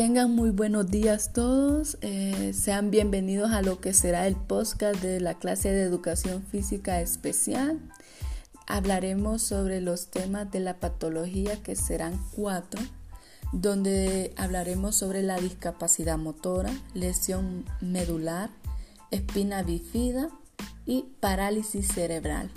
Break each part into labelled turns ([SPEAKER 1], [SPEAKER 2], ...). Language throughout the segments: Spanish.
[SPEAKER 1] Tengan muy buenos días todos. Eh, sean bienvenidos a lo que será el podcast de la clase de educación física especial. Hablaremos sobre los temas de la patología que serán cuatro, donde hablaremos sobre la discapacidad motora, lesión medular, espina bífida y parálisis cerebral.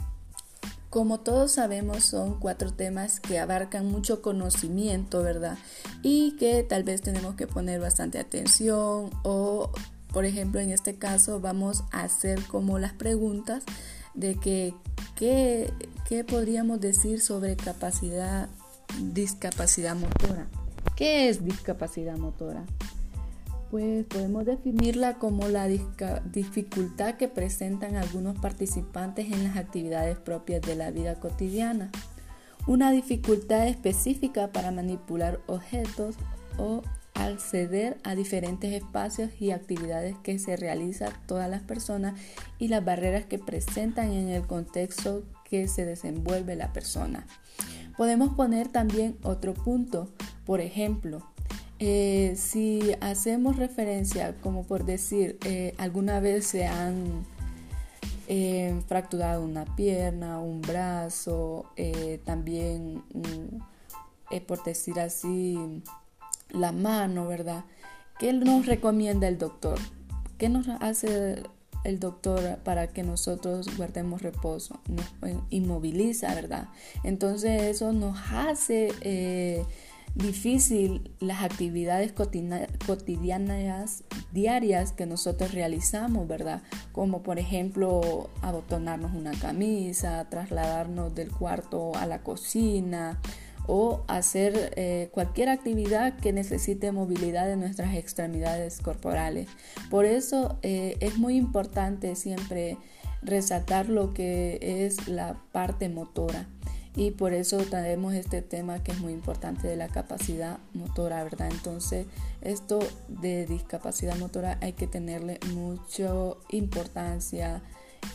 [SPEAKER 1] Como todos sabemos, son cuatro temas que abarcan mucho conocimiento, ¿verdad? Y que tal vez tenemos que poner bastante atención o, por ejemplo, en este caso vamos a hacer como las preguntas de que qué, qué podríamos decir sobre capacidad, discapacidad motora. ¿Qué es discapacidad motora? Pues podemos definirla como la dificultad que presentan algunos participantes en las actividades propias de la vida cotidiana. Una dificultad específica para manipular objetos o acceder a diferentes espacios y actividades que se realizan todas las personas y las barreras que presentan en el contexto que se desenvuelve la persona. Podemos poner también otro punto, por ejemplo, eh, si hacemos referencia, como por decir, eh, alguna vez se han eh, fracturado una pierna, un brazo, también, por decir así, la mano, ¿verdad? ¿Qué nos recomienda el doctor? ¿Qué nos hace el doctor para que nosotros guardemos reposo? Nos inmoviliza, ¿verdad? Entonces eso nos hace difícil las actividades cotidianas diarias que nosotros realizamos, ¿verdad? Como por ejemplo abotonarnos una camisa, trasladarnos del cuarto a la cocina o hacer eh, cualquier actividad que necesite movilidad de nuestras extremidades corporales. Por eso eh, es muy importante siempre resaltar lo que es la parte motora y por eso tenemos este tema que es muy importante de la capacidad motora, ¿verdad? Entonces, esto de discapacidad motora hay que tenerle mucha importancia,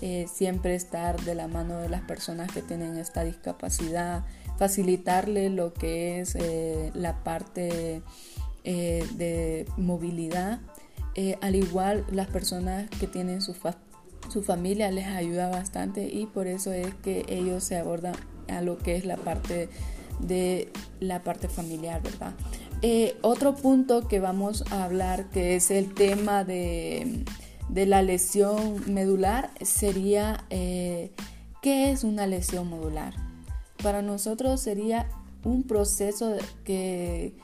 [SPEAKER 1] eh, siempre estar de la mano de las personas que tienen esta discapacidad, facilitarle lo que es eh, la parte eh, de movilidad. al igual las personas que tienen su, su familia les ayuda bastante y por eso es que ellos se abordan a lo que es la parte de la parte familiar, ¿verdad? Eh, otro punto que vamos a hablar, que es el tema de, la lesión medular, sería eh, ¿qué es una lesión medular? Para nosotros sería un proceso que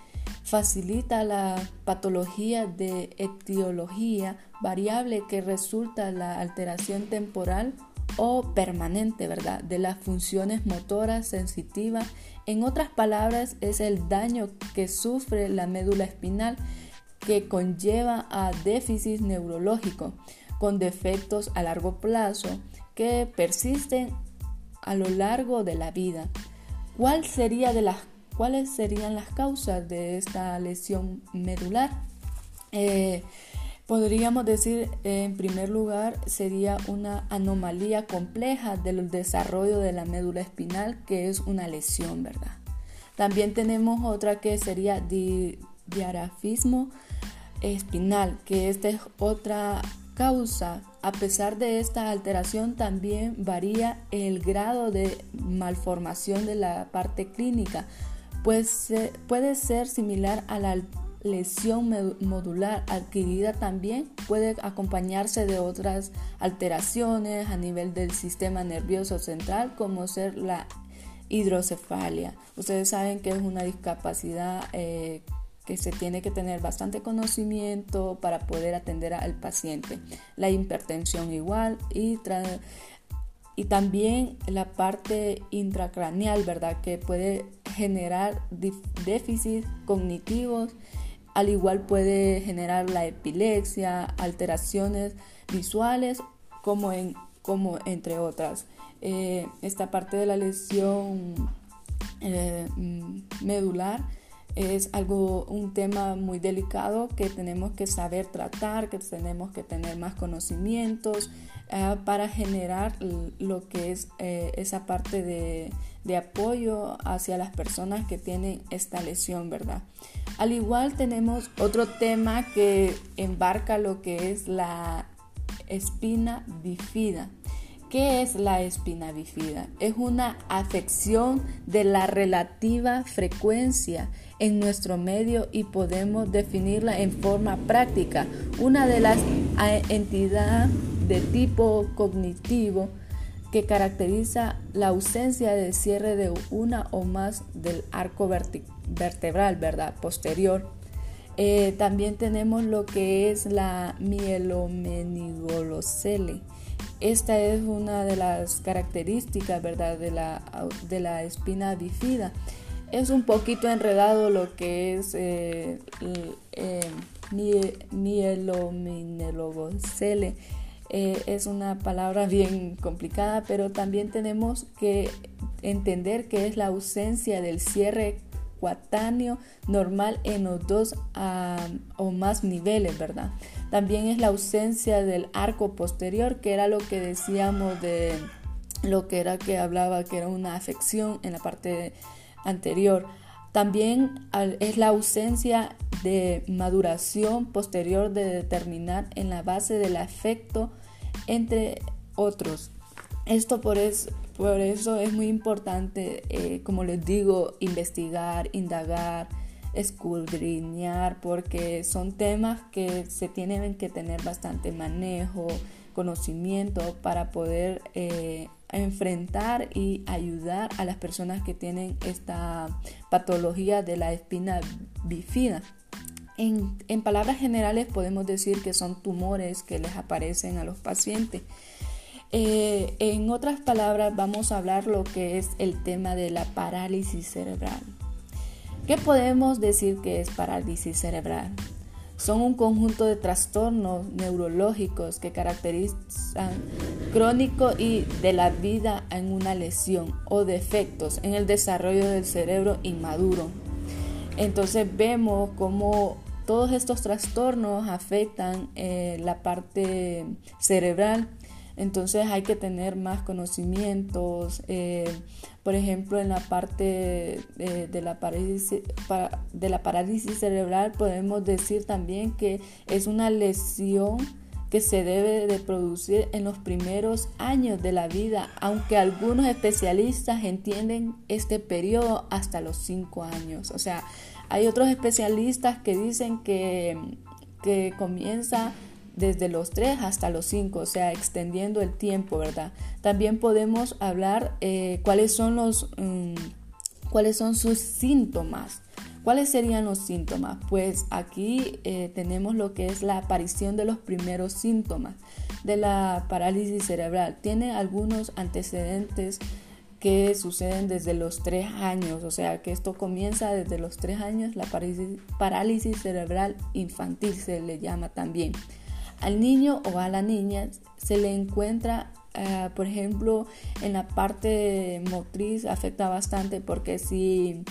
[SPEAKER 1] facilita la patología de etiología variable que resulta la alteración temporal o permanente, ¿verdad? De las funciones motoras sensitivas. En otras palabras, es el daño que sufre la médula espinal que conlleva a déficit neurológico con defectos a largo plazo que persisten a lo largo de la vida. ¿Cuál sería de las, ¿Cuáles serían las causas de esta lesión medular? Eh, Podríamos decir, en primer lugar, sería una anomalía compleja del desarrollo de la médula espinal, que es una lesión, ¿verdad? También tenemos otra que sería diarafismo espinal, que esta es otra causa. A pesar de esta alteración, también varía el grado de malformación de la parte clínica, pues puede ser similar a la lesión modular adquirida también puede acompañarse de otras alteraciones a nivel del sistema nervioso central como ser la hidrocefalia. Ustedes saben que es una discapacidad eh, que se tiene que tener bastante conocimiento para poder atender al paciente. La hipertensión igual y, y también la parte intracraneal, ¿verdad? Que puede generar déficits cognitivos al igual puede generar la epilepsia, alteraciones visuales, como, en, como entre otras. Eh, esta parte de la lesión eh, mm, medular es algo, un tema muy delicado que tenemos que saber tratar, que tenemos que tener más conocimientos ah, para generar lo que es eh, esa parte de, de apoyo hacia las personas que tienen esta lesión, ¿verdad? Al igual tenemos otro tema que embarca lo que es la espina bifida. ¿Qué es la espina bifida? Es una afección de la relativa frecuencia en nuestro medio y podemos definirla en forma práctica. Una de las entidades de tipo cognitivo que caracteriza la ausencia de cierre de una o más del arco vertebral, ¿verdad? Posterior. Eh, también tenemos lo que es la mielomeningolocele. Esta es una de las características, ¿verdad? De la, de la espina bifida. Es un poquito enredado lo que es eh, eh, eh, es una palabra bien complicada, pero también tenemos que entender que es la ausencia del cierre cuatáneo normal en los dos o más niveles, ¿verdad? También es la ausencia del arco posterior, que era lo que decíamos de lo que era que hablaba que era una afección en la parte anterior. También es la ausencia de maduración posterior de determinar en la base del afecto entre otros. Esto por, por eso es muy importante, eh, como les digo, investigar, indagar, escudriñar, porque son temas que se tienen que tener bastante manejo, conocimiento para poder eh, enfrentar y ayudar a las personas que tienen esta patología de la espina bifida. En, palabras generales podemos decir que son tumores que les aparecen a los pacientes. Eh, en otras palabras vamos a hablar lo que es el tema de la parálisis cerebral. ¿Qué podemos decir que es parálisis cerebral? Son un conjunto de trastornos neurológicos que caracterizan crónico y de la vida en una lesión o defectos en el desarrollo del cerebro inmaduro. Entonces vemos cómo todos estos trastornos afectan eh, la parte cerebral, entonces hay que tener más conocimientos. Eh, por ejemplo, en la parte eh, de, la parálisis, cerebral podemos decir también que es una lesión que se debe de producir en los primeros años de la vida, aunque algunos especialistas entienden este periodo hasta los 5 años. O sea, hay otros especialistas que dicen que, que comienza desde los 3 hasta los 5, o sea, extendiendo el tiempo, ¿verdad? También podemos hablar eh, cuáles son los mm, cuáles son sus síntomas. ¿Cuáles serían los síntomas? Pues aquí eh, tenemos lo que es la aparición de los primeros síntomas de la parálisis cerebral. Tiene algunos antecedentes que suceden desde los tres años, o sea que esto comienza desde los tres años, la parálisis, cerebral infantil se le llama también. Al niño o a la niña se le encuentra, eh, por ejemplo, en la parte motriz afecta bastante porque si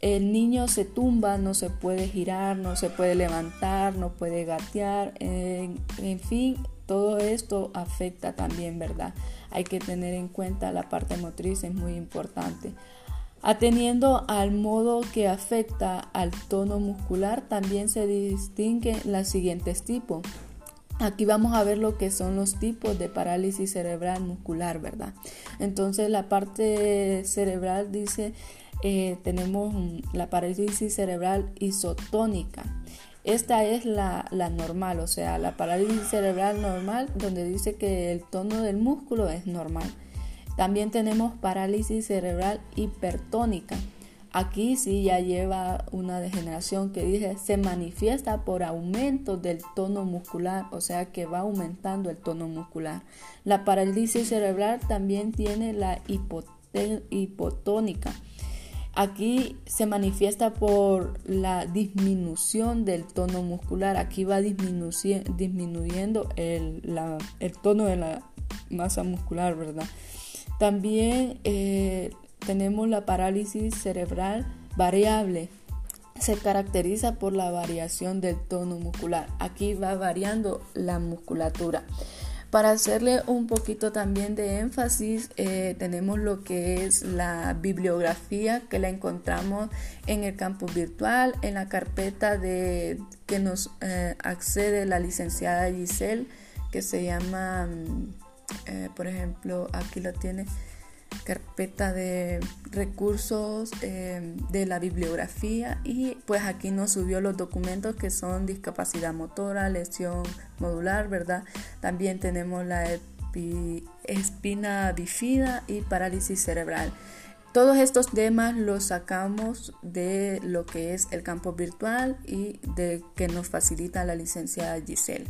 [SPEAKER 1] el niño se tumba, no se puede girar, no se puede levantar, no puede gatear, en fin, todo esto afecta también, ¿verdad? hay que tener en cuenta la parte motriz, es muy importante. Ateniendo al modo que afecta al tono muscular, también se distinguen los siguientes tipos. Aquí vamos a ver lo que son los tipos de parálisis cerebral muscular, ¿verdad? Entonces la parte cerebral dice, eh, tenemos la parálisis cerebral isotónica. Esta es la, normal, o sea, la parálisis cerebral normal, donde dice que el tono del músculo es normal. También tenemos parálisis cerebral hipertónica. Aquí sí ya lleva una degeneración que dice se manifiesta por aumento del tono muscular, o sea que va aumentando el tono muscular. La parálisis cerebral también tiene la hipotónica Aquí se manifiesta por la disminución del tono muscular. Aquí va disminuyendo el, tono de la masa muscular, ¿verdad? También eh, tenemos la parálisis cerebral variable. Se caracteriza por la variación del tono muscular. Aquí va variando la musculatura. Para hacerle un poquito también de énfasis, eh, tenemos lo que es la bibliografía que la encontramos en el campus virtual, en la carpeta de que nos eh, accede la licenciada Giselle, que se llama, mm, eh, por ejemplo, aquí lo tiene, carpeta de recursos eh, de la bibliografía y pues aquí nos subió los documentos que son discapacidad motora, lesión modular, ¿verdad? También tenemos la espina bifida y parálisis cerebral. Todos estos temas los sacamos de lo que es el campo virtual y de que nos facilita la licenciada Giselle.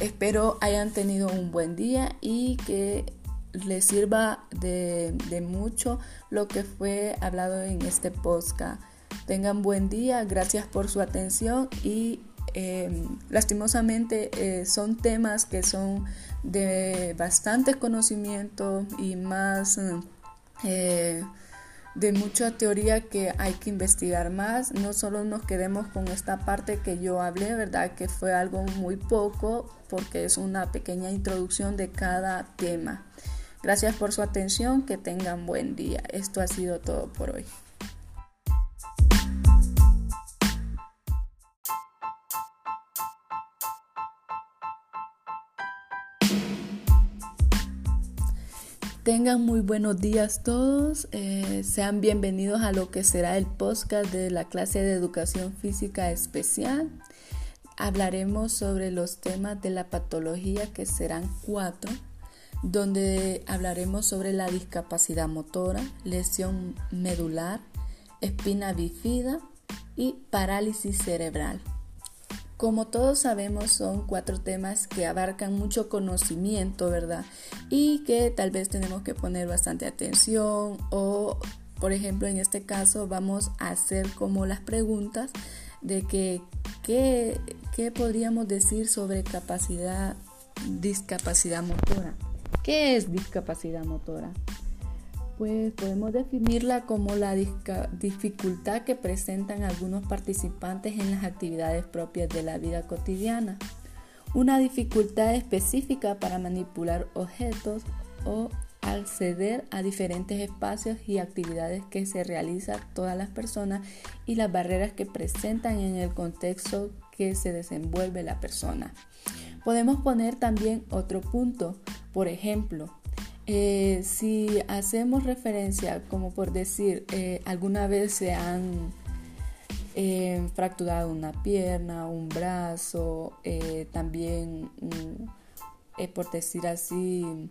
[SPEAKER 1] Espero hayan tenido un buen día y que les sirva de, mucho lo que fue hablado en este podcast. Tengan buen día, gracias por su atención y em, lastimosamente eh, son temas que son de bastante conocimiento y más eh, de mucha teoría que hay que investigar más. No solo nos quedemos con esta parte que yo hablé, ¿verdad? Que fue algo muy poco porque es una pequeña introducción de cada tema. Gracias por su atención, que tengan buen día. Esto ha sido todo por hoy. Tengan muy buenos días todos. Eh, sean bienvenidos a lo que será el podcast de la clase de educación física especial. Hablaremos sobre los temas de la patología que serán cuatro donde hablaremos sobre la discapacidad motora, lesión medular, espina bifida y parálisis cerebral. Como todos sabemos, son cuatro temas que abarcan mucho conocimiento, ¿verdad? Y que tal vez tenemos que poner bastante atención o, por ejemplo, en este caso vamos a hacer como las preguntas de que qué, qué podríamos decir sobre capacidad, discapacidad motora. ¿Qué es discapacidad motora? Pues podemos definirla como la dificultad que presentan algunos participantes en las actividades propias de la vida cotidiana. Una dificultad específica para manipular objetos o acceder a diferentes espacios y actividades que se realizan todas las personas y las barreras que presentan en el contexto que se desenvuelve la persona. Podemos poner también otro punto, por ejemplo, eh, si hacemos referencia, como por decir, eh, alguna vez se han eh, fracturado una pierna, un brazo, también, por decir así,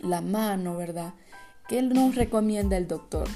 [SPEAKER 1] la mano, ¿verdad? ¿Qué nos recomienda el doctor?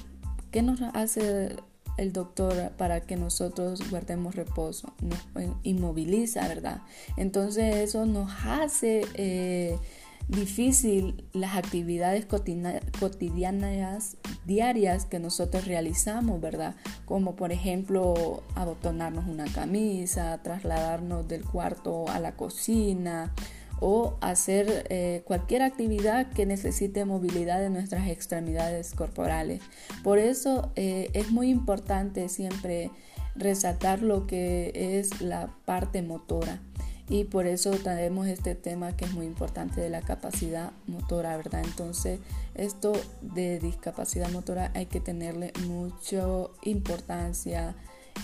[SPEAKER 1] ¿Qué nos hace el doctor para que nosotros guardemos reposo? Nos inmoviliza, ¿verdad? Entonces eso nos hace difícil las actividades cotidianas diarias que nosotros realizamos, ¿verdad? Como por ejemplo abotonarnos una camisa, trasladarnos del cuarto a la cocina o hacer eh, cualquier actividad que necesite movilidad de nuestras extremidades corporales. Por eso eh, es muy importante siempre resaltar lo que es la parte motora y por eso tenemos este tema que es muy importante de la capacidad motora, ¿verdad? Entonces, esto de discapacidad motora hay que tenerle mucha importancia,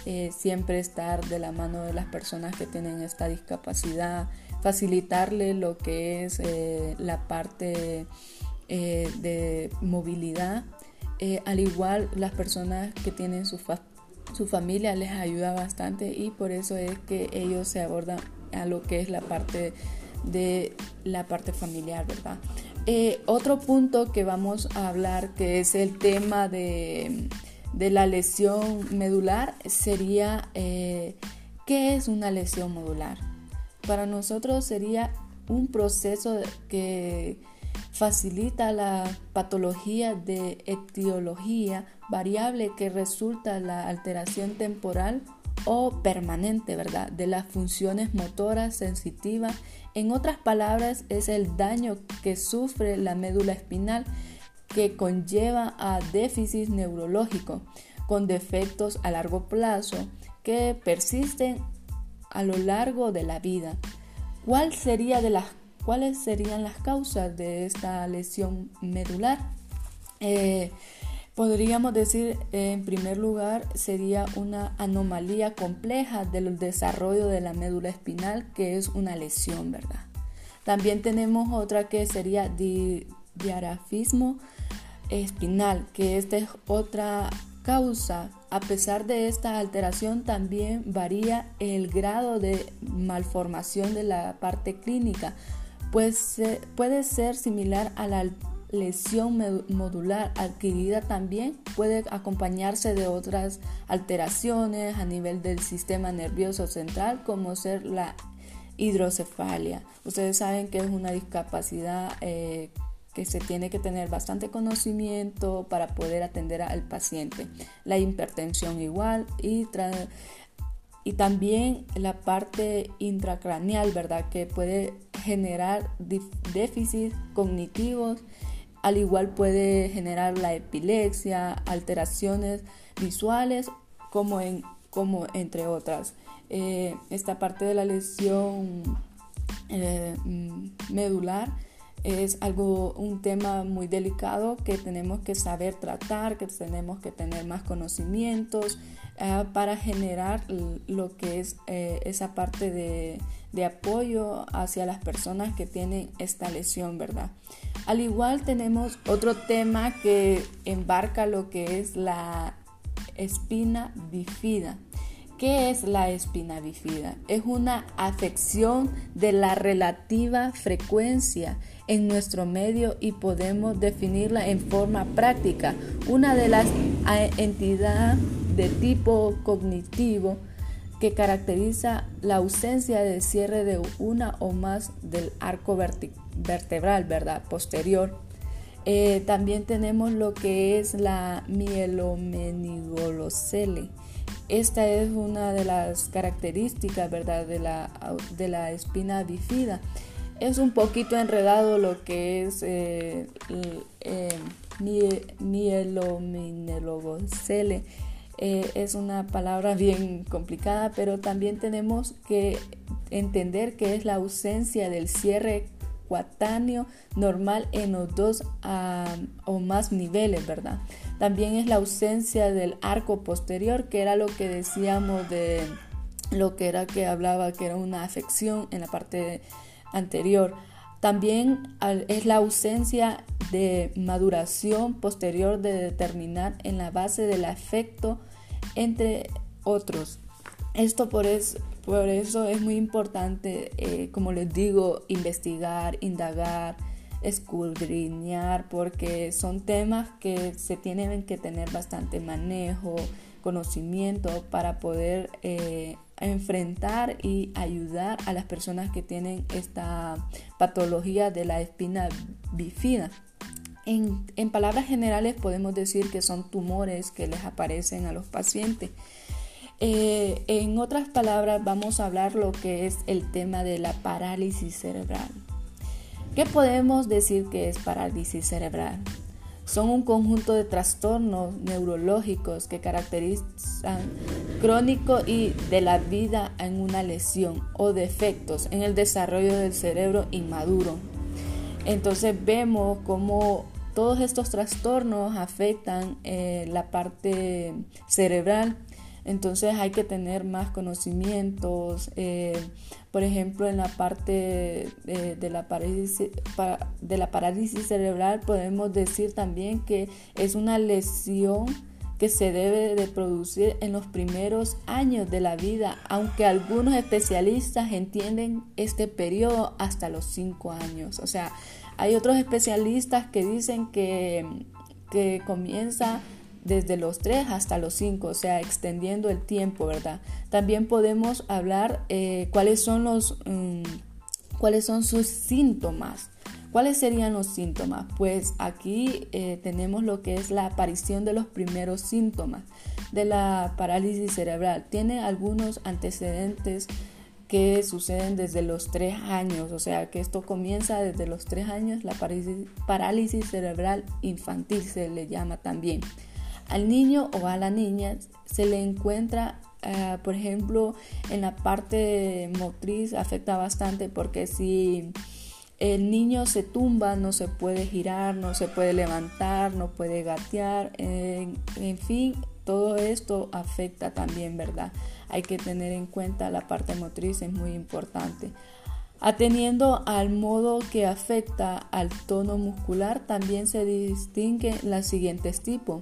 [SPEAKER 1] eh, siempre estar de la mano de las personas que tienen esta discapacidad, facilitarle lo que es eh, la parte eh, de movilidad, al igual las personas que tienen su, su familia les ayuda bastante y por eso es que ellos se abordan a lo que es la parte de la parte familiar, ¿verdad? Eh, otro punto que vamos a hablar, que es el tema de, la lesión medular, sería eh, ¿qué es una lesión medular? Para nosotros sería un proceso que facilita la patología de etiología variable que resulta la alteración temporal o permanente, ¿verdad? De las funciones motoras sensitivas. En otras palabras, es el daño que sufre la médula espinal que conlleva a déficit neurológico con defectos a largo plazo que persisten a lo largo de la vida. ¿Cuál sería de las ¿cuáles serían las causas de esta lesión medular? Eh, podríamos decir, en primer lugar, sería una anomalía compleja del desarrollo de la médula espinal, que es una lesión, ¿verdad? También tenemos otra que sería diarafismo espinal, que esta es otra causa. A pesar de esta alteración también varía el grado de malformación de la parte clínica, pues puede ser similar a la lesión modular adquirida también puede acompañarse de otras alteraciones a nivel del sistema nervioso central como ser la hidrocefalia. Ustedes saben que es una discapacidad eh, que se tiene que tener bastante conocimiento para poder atender al paciente. La hipertensión igual y, y también la parte intracraneal, ¿verdad? Que puede generar déficits cognitivos, al igual puede generar la epilepsia, alteraciones visuales, como, en, como entre otras. Eh, esta parte de la lesión eh, mm, medular es algo, un tema muy delicado que tenemos que saber tratar, que tenemos que tener más conocimientos eh, para generar lo que es eh, esa parte de, de, apoyo hacia las personas que tienen esta lesión, ¿verdad? Al igual tenemos otro tema que embarca lo que es la espina bifida. ¿Qué es la espina bifida? Es una afección de la relativa frecuencia en nuestro medio y podemos definirla en forma práctica. Una de las entidades de tipo cognitivo que caracteriza la ausencia de cierre de una o más del arco vertebral, ¿verdad? Posterior. Eh, también tenemos lo que es la mielomeningolocele. Esta es una de las características, ¿verdad? De la, de la espina bifida es un poquito enredado lo que es eh, eh, eh, es una palabra bien complicada, pero también tenemos que entender que es la ausencia del cierre cuatáneo normal en los dos ah, o más niveles, ¿verdad? También es la ausencia del arco posterior, que era lo que decíamos de lo que era que hablaba que era una afección en la parte anterior. También es la ausencia de maduración posterior de determinar en la base del afecto, entre otros. Esto por, por eso es muy importante, eh, como les digo, investigar, indagar, escudriñar, porque son temas que se tienen que tener bastante manejo, conocimiento para poder eh, enfrentar y ayudar a las personas que tienen esta patología de la espina bifida. En, palabras generales podemos decir que son tumores que les aparecen a los pacientes. Eh, en otras palabras vamos a hablar lo que es el tema de la parálisis cerebral. ¿Qué podemos decir que es parálisis cerebral? Son un conjunto de trastornos neurológicos que caracterizan crónico y de la vida en una lesión o defectos en el desarrollo del cerebro inmaduro. Entonces vemos cómo todos estos trastornos afectan eh, la parte cerebral entonces hay que tener más conocimientos. Eh, por ejemplo, en la parte de, la parálisis, de la parálisis cerebral podemos decir también que es una lesión que se debe de producir en los primeros años de la vida, aunque algunos especialistas entienden este periodo hasta los 5 años. O sea, hay otros especialistas que dicen que, que comienza desde los 3 hasta los 5, o sea, extendiendo el tiempo, ¿verdad? También podemos hablar eh, cuáles son los mm, cuáles son sus síntomas. ¿Cuáles serían los síntomas? Pues aquí eh, tenemos lo que es la aparición de los primeros síntomas de la parálisis cerebral. Tiene algunos antecedentes que suceden desde los 3 años, o sea que esto comienza desde los 3 años, la parálisis cerebral infantil se le llama también. Al niño o a la niña se le encuentra, eh, por ejemplo, en la parte motriz afecta bastante porque si el niño se tumba, no se puede girar, no se puede levantar, no puede gatear, en, fin, todo esto afecta también, ¿verdad? Hay que tener en cuenta la parte motriz, es muy importante. Ateniendo al modo que afecta al tono muscular, también se distinguen los siguientes tipos.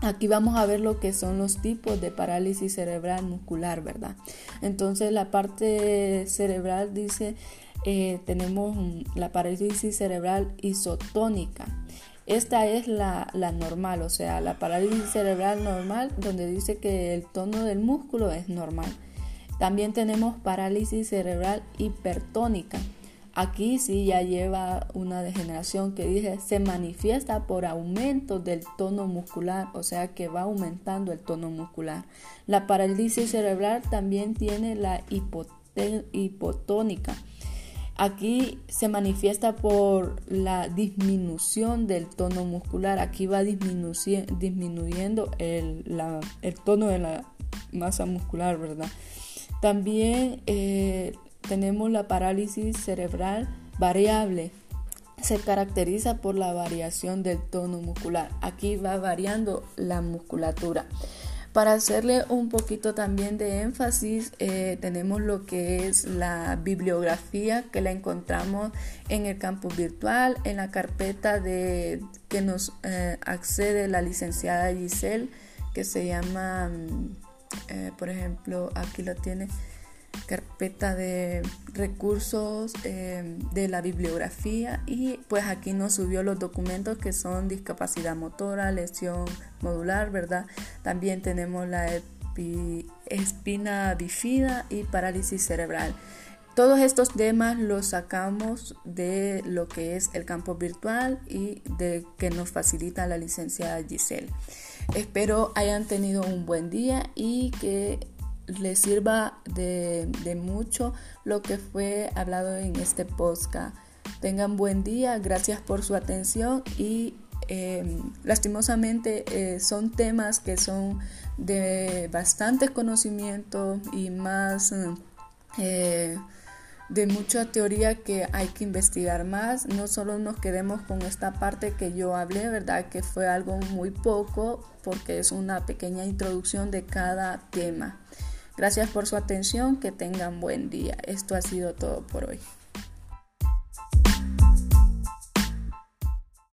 [SPEAKER 1] Aquí vamos a ver lo que son los tipos de parálisis cerebral muscular, ¿verdad? Entonces la parte cerebral dice, eh, tenemos la parálisis cerebral isotónica. Esta es la, la, normal, o sea, la parálisis cerebral normal, donde dice que el tono del músculo es normal. También tenemos parálisis cerebral hipertónica. Aquí sí ya lleva una degeneración que dice se manifiesta por aumento del tono muscular, o sea que va aumentando el tono muscular. La parálisis cerebral también tiene la hipotónica. Aquí se manifiesta por la disminución del tono muscular. Aquí va disminuyendo el, tono de la masa muscular, ¿verdad? También eh, tenemos la parálisis cerebral variable. Se caracteriza por la variación del tono muscular. Aquí va variando la musculatura. Para hacerle un poquito también de énfasis, eh, tenemos lo que es la bibliografía que la encontramos en el campus virtual, en la carpeta de que nos eh, accede la licenciada Giselle, que se llama, mm, eh, por ejemplo, aquí lo tiene carpeta de recursos eh, de la bibliografía y pues aquí nos subió los documentos que son discapacidad motora, lesión modular, ¿verdad? También tenemos la espina bifida y parálisis cerebral. Todos estos temas los sacamos de lo que es el campo virtual y de que nos facilita la licenciada Giselle. Espero hayan tenido un buen día y que les sirva de, mucho lo que fue hablado en este podcast. Tengan buen día, gracias por su atención y eh, lastimosamente eh, son temas que son de bastante conocimiento y más eh, de mucha teoría que hay que investigar más. No solo nos quedemos con esta parte que yo hablé, ¿verdad? Que fue algo muy poco porque es una pequeña introducción de cada tema. Gracias por su atención, que tengan buen día. Esto ha sido todo por hoy.